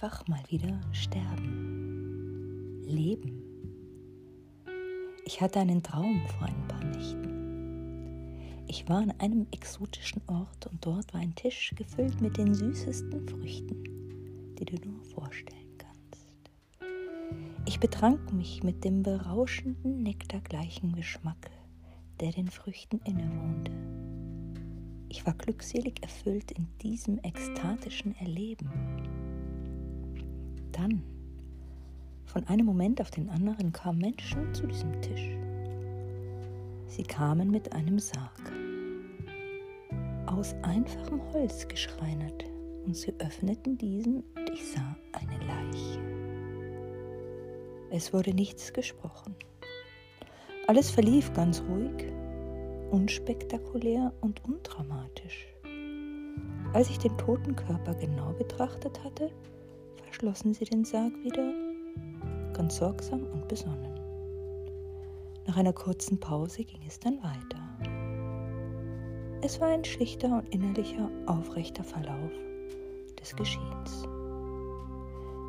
einfach mal wieder sterben. Leben. Ich hatte einen Traum vor ein paar Nächten. Ich war an einem exotischen Ort und dort war ein Tisch gefüllt mit den süßesten Früchten, die du nur vorstellen kannst. Ich betrank mich mit dem berauschenden, nektargleichen Geschmack, der den Früchten innewohnte. Ich war glückselig erfüllt in diesem ekstatischen Erleben. Dann, von einem Moment auf den anderen, kamen Menschen zu diesem Tisch. Sie kamen mit einem Sarg, aus einfachem Holz geschreinert, und sie öffneten diesen und ich sah eine Leiche. Es wurde nichts gesprochen. Alles verlief ganz ruhig unspektakulär und undramatisch. Als ich den toten Körper genau betrachtet hatte, verschlossen sie den Sarg wieder, ganz sorgsam und besonnen. Nach einer kurzen Pause ging es dann weiter. Es war ein schlichter und innerlicher, aufrechter Verlauf des Geschehens.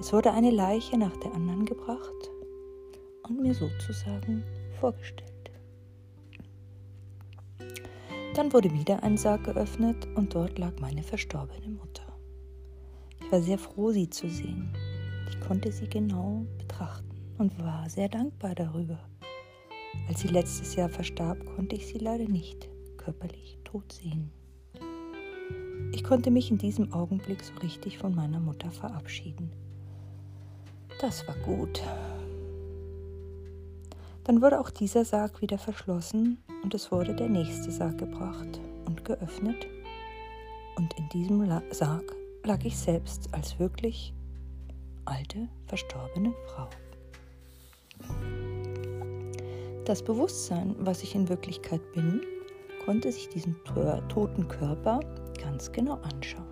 Es wurde eine Leiche nach der anderen gebracht und mir sozusagen vorgestellt. Dann wurde wieder ein Sarg geöffnet und dort lag meine verstorbene Mutter. Ich war sehr froh, sie zu sehen. Ich konnte sie genau betrachten und war sehr dankbar darüber. Als sie letztes Jahr verstarb, konnte ich sie leider nicht körperlich tot sehen. Ich konnte mich in diesem Augenblick so richtig von meiner Mutter verabschieden. Das war gut. Dann wurde auch dieser Sarg wieder verschlossen und es wurde der nächste Sarg gebracht und geöffnet. Und in diesem Sarg lag ich selbst als wirklich alte, verstorbene Frau. Das Bewusstsein, was ich in Wirklichkeit bin, konnte sich diesen toten Körper ganz genau anschauen.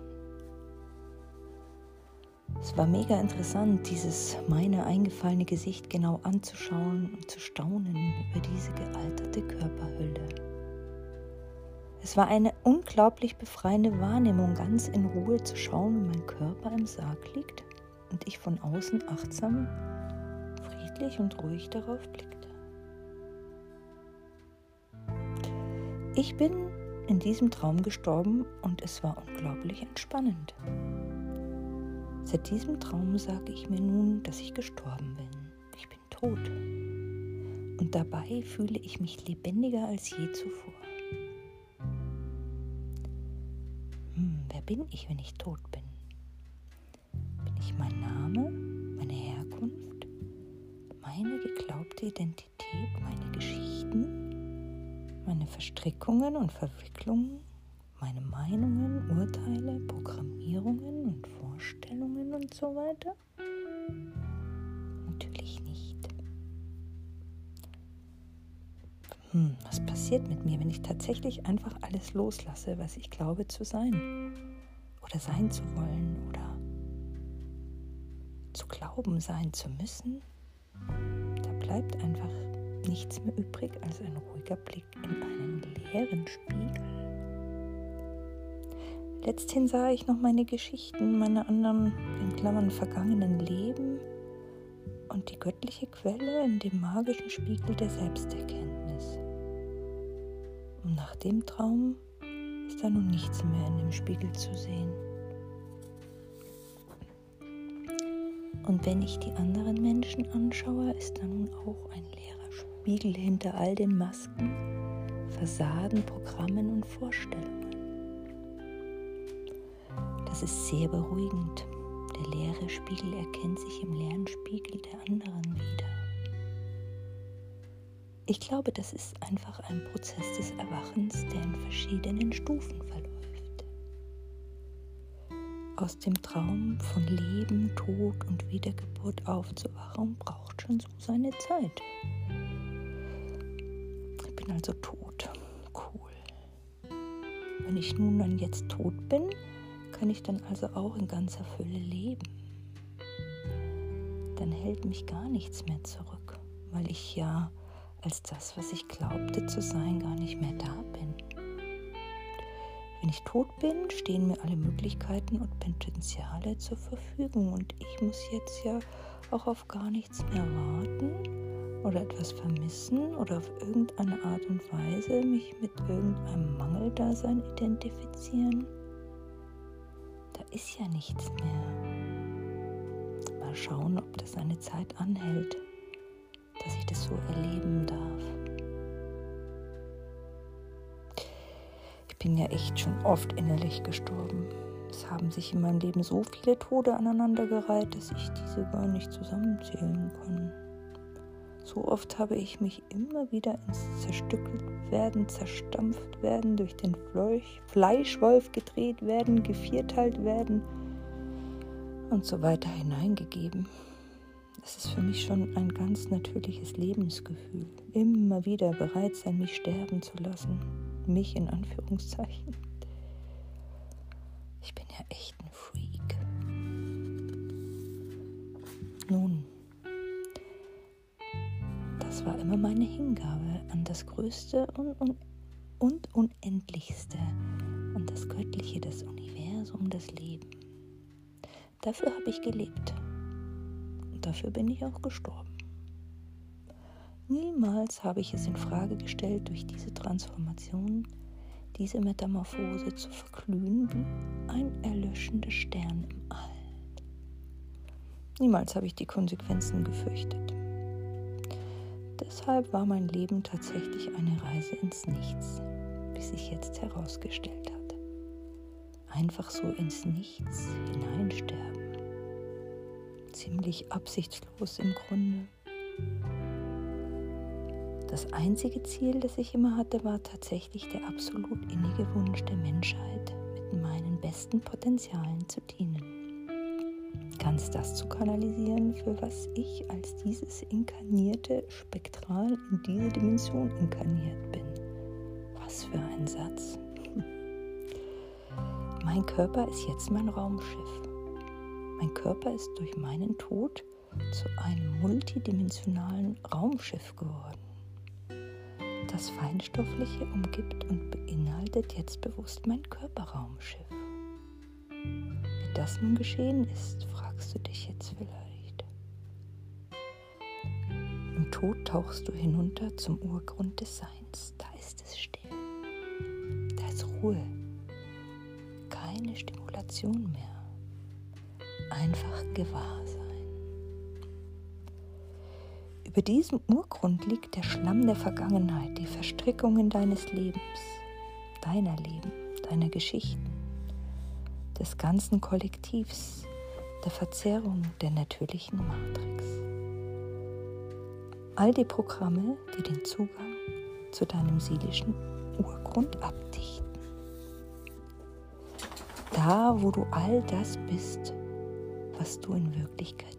Es war mega interessant, dieses meine eingefallene Gesicht genau anzuschauen und zu staunen über diese gealterte Körperhülle. Es war eine unglaublich befreiende Wahrnehmung, ganz in Ruhe zu schauen, wie mein Körper im Sarg liegt und ich von außen achtsam, friedlich und ruhig darauf blickte. Ich bin in diesem Traum gestorben und es war unglaublich entspannend. Seit diesem Traum sage ich mir nun, dass ich gestorben bin. Ich bin tot. Und dabei fühle ich mich lebendiger als je zuvor. Bin ich, wenn ich tot bin? Bin ich mein Name, meine Herkunft, meine geglaubte Identität, meine Geschichten, meine Verstrickungen und Verwicklungen? meine Meinungen, Urteile, Programmierungen und Vorstellungen und so weiter? Natürlich nicht. Hm, was passiert mit mir, wenn ich tatsächlich einfach alles loslasse, was ich glaube zu sein oder sein zu wollen oder zu glauben sein zu müssen? Da bleibt einfach nichts mehr übrig als ein ruhiger Blick in einen leeren Spiegel. Letzthin sah ich noch meine Geschichten, meine anderen, in Klammern, vergangenen Leben und die göttliche Quelle in dem magischen Spiegel der Selbsterkenntnis. Und nach dem Traum ist da nun nichts mehr in dem Spiegel zu sehen. Und wenn ich die anderen Menschen anschaue, ist da nun auch ein leerer Spiegel hinter all den Masken, Fassaden, Programmen und Vorstellungen. Das ist sehr beruhigend. Der leere Spiegel erkennt sich im leeren Spiegel der anderen. Ich glaube, das ist einfach ein Prozess des Erwachens, der in verschiedenen Stufen verläuft. Aus dem Traum von Leben, Tod und Wiedergeburt aufzuwachen braucht schon so seine Zeit. Ich bin also tot. Cool. Wenn ich nun dann jetzt tot bin, kann ich dann also auch in ganzer Fülle leben. Dann hält mich gar nichts mehr zurück, weil ich ja als das, was ich glaubte zu sein, gar nicht mehr da bin. Wenn ich tot bin, stehen mir alle Möglichkeiten und Potenziale zur Verfügung und ich muss jetzt ja auch auf gar nichts mehr warten oder etwas vermissen oder auf irgendeine Art und Weise mich mit irgendeinem Mangeldasein identifizieren. Da ist ja nichts mehr. Mal schauen, ob das eine Zeit anhält, dass ich das so erleben darf. Ich bin ja echt schon oft innerlich gestorben. Es haben sich in meinem Leben so viele Tode aneinandergereiht, dass ich diese gar nicht zusammenzählen kann. So oft habe ich mich immer wieder ins zerstückelt werden, zerstampft werden, durch den Fleischwolf gedreht werden, gevierteilt werden und so weiter hineingegeben. Das ist für mich schon ein ganz natürliches Lebensgefühl. Immer wieder bereit sein, mich sterben zu lassen. Mich in Anführungszeichen. Ich bin ja echt ein Freak. Nun, das war immer meine Hingabe an das Größte und, und, und Unendlichste, an das Göttliche, das Universum, das Leben. Dafür habe ich gelebt. Dafür bin ich auch gestorben. Niemals habe ich es in Frage gestellt, durch diese Transformation diese Metamorphose zu verglühen wie ein erlöschender Stern im All. Niemals habe ich die Konsequenzen gefürchtet. Deshalb war mein Leben tatsächlich eine Reise ins Nichts, wie sich jetzt herausgestellt hat. Einfach so ins Nichts hineinsterben. Ziemlich absichtslos im Grunde. Das einzige Ziel, das ich immer hatte, war tatsächlich der absolut innige Wunsch der Menschheit, mit meinen besten Potenzialen zu dienen. Ganz das zu kanalisieren, für was ich als dieses inkarnierte Spektral in diese Dimension inkarniert bin. Was für ein Satz. Mein Körper ist jetzt mein Raumschiff. Körper ist durch meinen Tod zu einem multidimensionalen Raumschiff geworden das Feinstoffliche umgibt und beinhaltet jetzt bewusst mein Körperraumschiff. Wie das nun geschehen ist, fragst du dich jetzt vielleicht. Im Tod tauchst du hinunter zum Urgrund des Seins. Da ist es still. Da ist Ruhe. Keine Stimulation mehr. Einfach Gewahrsein. Über diesem Urgrund liegt der Schlamm der Vergangenheit, die Verstrickungen deines Lebens, deiner Leben, deiner Geschichten, des ganzen Kollektivs, der Verzerrung der natürlichen Matrix. All die Programme, die den Zugang zu deinem seelischen Urgrund abdichten. Da, wo du all das bist, was du in Wirklichkeit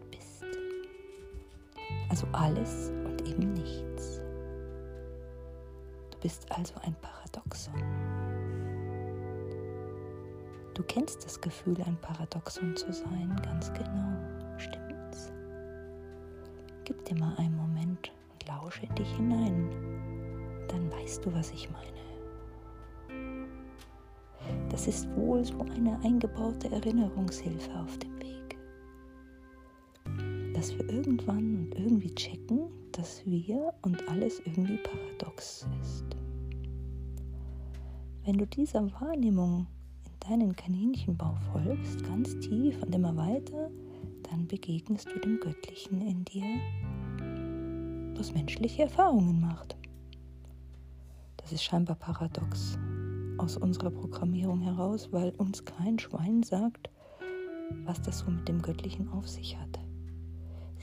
also alles und eben nichts. Du bist also ein Paradoxon. Du kennst das Gefühl, ein Paradoxon zu sein, ganz genau. Stimmt's? Gib dir mal einen Moment und lausche in dich hinein. Dann weißt du, was ich meine. Das ist wohl so eine eingebaute Erinnerungshilfe auf dem dass wir irgendwann und irgendwie checken, dass wir und alles irgendwie paradox ist. Wenn du dieser Wahrnehmung in deinen Kaninchenbau folgst, ganz tief und immer weiter, dann begegnest du dem Göttlichen in dir, das menschliche Erfahrungen macht. Das ist scheinbar paradox aus unserer Programmierung heraus, weil uns kein Schwein sagt, was das so mit dem Göttlichen auf sich hat.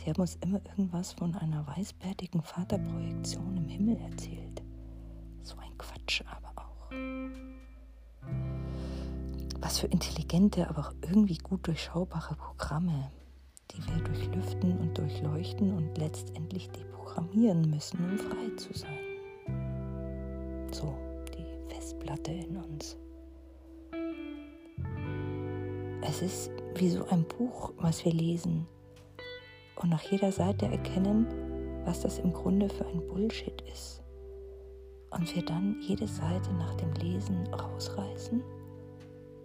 Sie haben uns immer irgendwas von einer weißbärtigen Vaterprojektion im Himmel erzählt. So ein Quatsch aber auch. Was für intelligente, aber auch irgendwie gut durchschaubare Programme, die wir durchlüften und durchleuchten und letztendlich deprogrammieren müssen, um frei zu sein. So, die Festplatte in uns. Es ist wie so ein Buch, was wir lesen, und nach jeder Seite erkennen, was das im Grunde für ein Bullshit ist. Und wir dann jede Seite nach dem Lesen rausreißen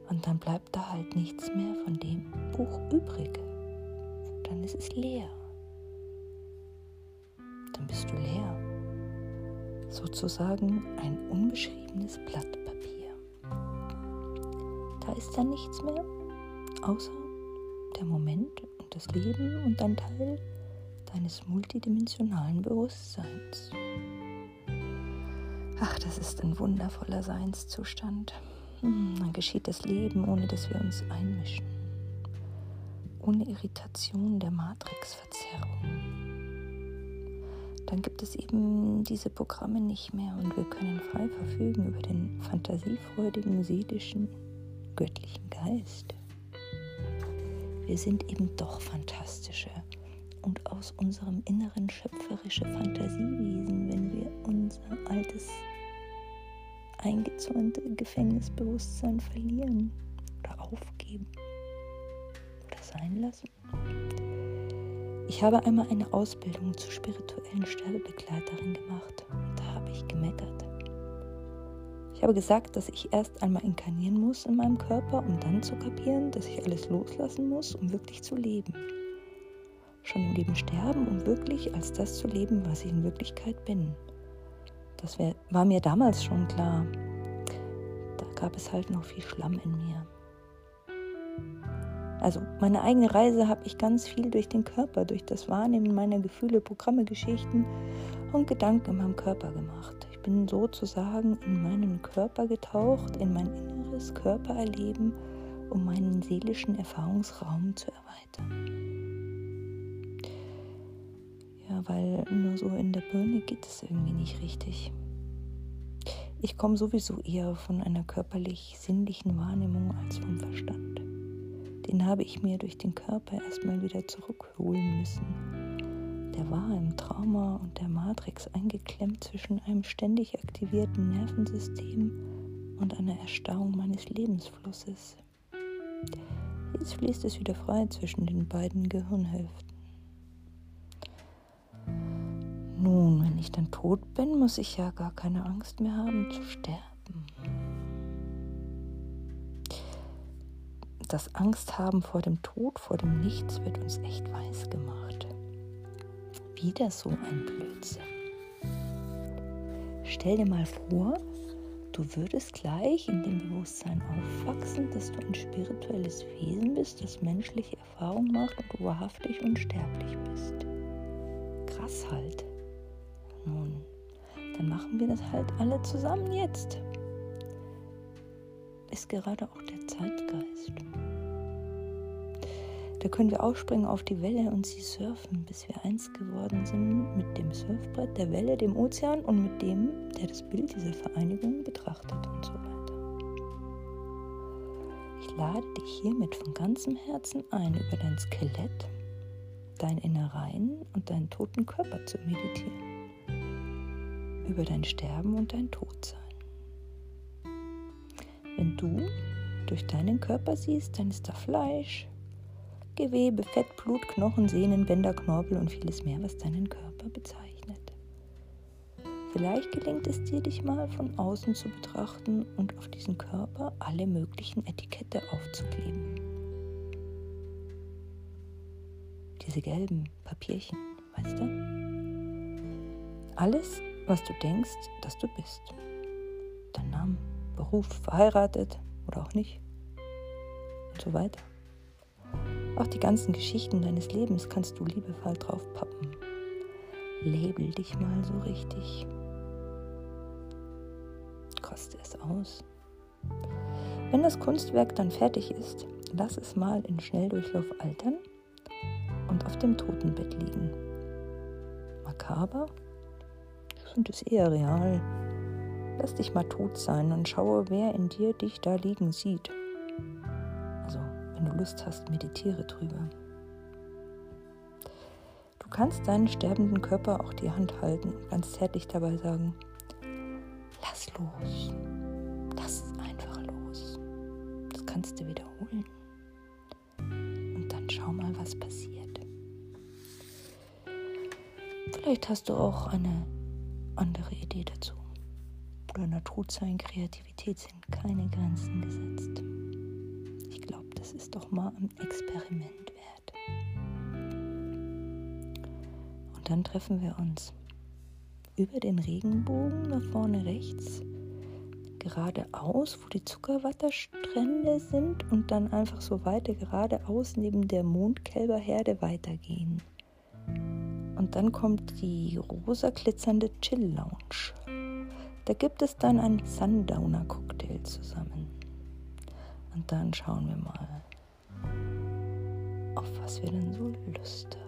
Und dann bleibt da halt nichts mehr von dem Buch übrig. Dann ist es leer. Dann bist du leer. Sozusagen ein unbeschriebenes Blatt Papier. Da ist dann nichts mehr, außer der Moment und das Leben und ein Teil deines multidimensionalen Bewusstseins. Ach, das ist ein wundervoller Seinszustand. Hm, dann geschieht das Leben, ohne dass wir uns einmischen. Ohne Irritation der Matrixverzerrung. Dann gibt es eben diese Programme nicht mehr und wir können frei verfügen über den fantasiefreudigen, seelischen, göttlichen Geist. Wir sind eben doch fantastische und aus unserem Inneren schöpferische Fantasiewesen, wenn wir unser altes eingezäunte Gefängnisbewusstsein verlieren oder aufgeben oder sein lassen. Ich habe einmal eine Ausbildung zur spirituellen Sterbebegleiterin gemacht und da habe ich gemeckert. Ich habe gesagt, dass ich erst einmal inkarnieren muss in meinem Körper, um dann zu kapieren, dass ich alles loslassen muss, um wirklich zu leben. Schon im Leben sterben, um wirklich als das zu leben, was ich in Wirklichkeit bin. Das wär, war mir damals schon klar. Da gab es halt noch viel Schlamm in mir. Also meine eigene Reise habe ich ganz viel durch den Körper, durch das Wahrnehmen meiner Gefühle, Programme, Geschichten und Gedanken in meinem Körper gemacht. Ich bin sozusagen in meinen Körper getaucht, in mein inneres Körpererleben, um meinen seelischen Erfahrungsraum zu erweitern weil nur so in der Birne geht es irgendwie nicht richtig. Ich komme sowieso eher von einer körperlich-sinnlichen Wahrnehmung als vom Verstand. Den habe ich mir durch den Körper erstmal wieder zurückholen müssen. Der war im Trauma und der Matrix eingeklemmt zwischen einem ständig aktivierten Nervensystem und einer Erstarrung meines Lebensflusses. Jetzt fließt es wieder frei zwischen den beiden Gehirnhälften. Nun, wenn ich dann tot bin, muss ich ja gar keine Angst mehr haben zu sterben. Das Angst haben vor dem Tod, vor dem Nichts wird uns echt weiß gemacht. Wieder so ein Blödsinn. Stell dir mal vor, du würdest gleich in dem Bewusstsein aufwachsen, dass du ein spirituelles Wesen bist, das menschliche Erfahrungen macht und du wahrhaftig unsterblich bist. Krass halt. Nun, dann machen wir das halt alle zusammen jetzt. Ist gerade auch der Zeitgeist. Da können wir aufspringen auf die Welle und sie surfen, bis wir eins geworden sind mit dem Surfbrett, der Welle, dem Ozean und mit dem, der das Bild dieser Vereinigung betrachtet und so weiter. Ich lade dich hiermit von ganzem Herzen ein, über dein Skelett, dein Innereien und deinen toten Körper zu meditieren über dein Sterben und dein Todsein. Wenn du durch deinen Körper siehst, dann ist da Fleisch, Gewebe, Fett, Blut, Knochen, Sehnen, Bänder, Knorpel und vieles mehr, was deinen Körper bezeichnet. Vielleicht gelingt es dir, dich mal von außen zu betrachten und auf diesen Körper alle möglichen Etikette aufzukleben. Diese gelben Papierchen, weißt du? Alles was du denkst, dass du bist. Dein Name, Beruf, verheiratet oder auch nicht. Und so weiter. Auch die ganzen Geschichten deines Lebens kannst du liebevoll drauf pappen. Label dich mal so richtig. Koste es aus. Wenn das Kunstwerk dann fertig ist, lass es mal in Schnelldurchlauf altern und auf dem Totenbett liegen. Makaber und ist eher real. Lass dich mal tot sein und schaue, wer in dir dich da liegen sieht. Wenn du Lust hast, meditiere drüber. Du kannst deinen sterbenden Körper auch die Hand halten und ganz zärtlich dabei sagen, lass los. Lass einfach los. Das kannst du wiederholen. Und dann schau mal, was passiert. Vielleicht hast du auch eine andere Idee dazu. oder Naturzein, Kreativität sind keine Grenzen gesetzt. Das ist doch mal ein Experiment wert. Und dann treffen wir uns über den Regenbogen nach vorne rechts geradeaus, wo die Zuckerwatterstrände sind und dann einfach so weiter geradeaus neben der Mondkälberherde weitergehen. Und dann kommt die rosa glitzernde Chill Lounge. Da gibt es dann einen Sundowner Cocktail zusammen. Und dann schauen wir mal, auf was wir denn so Lust haben.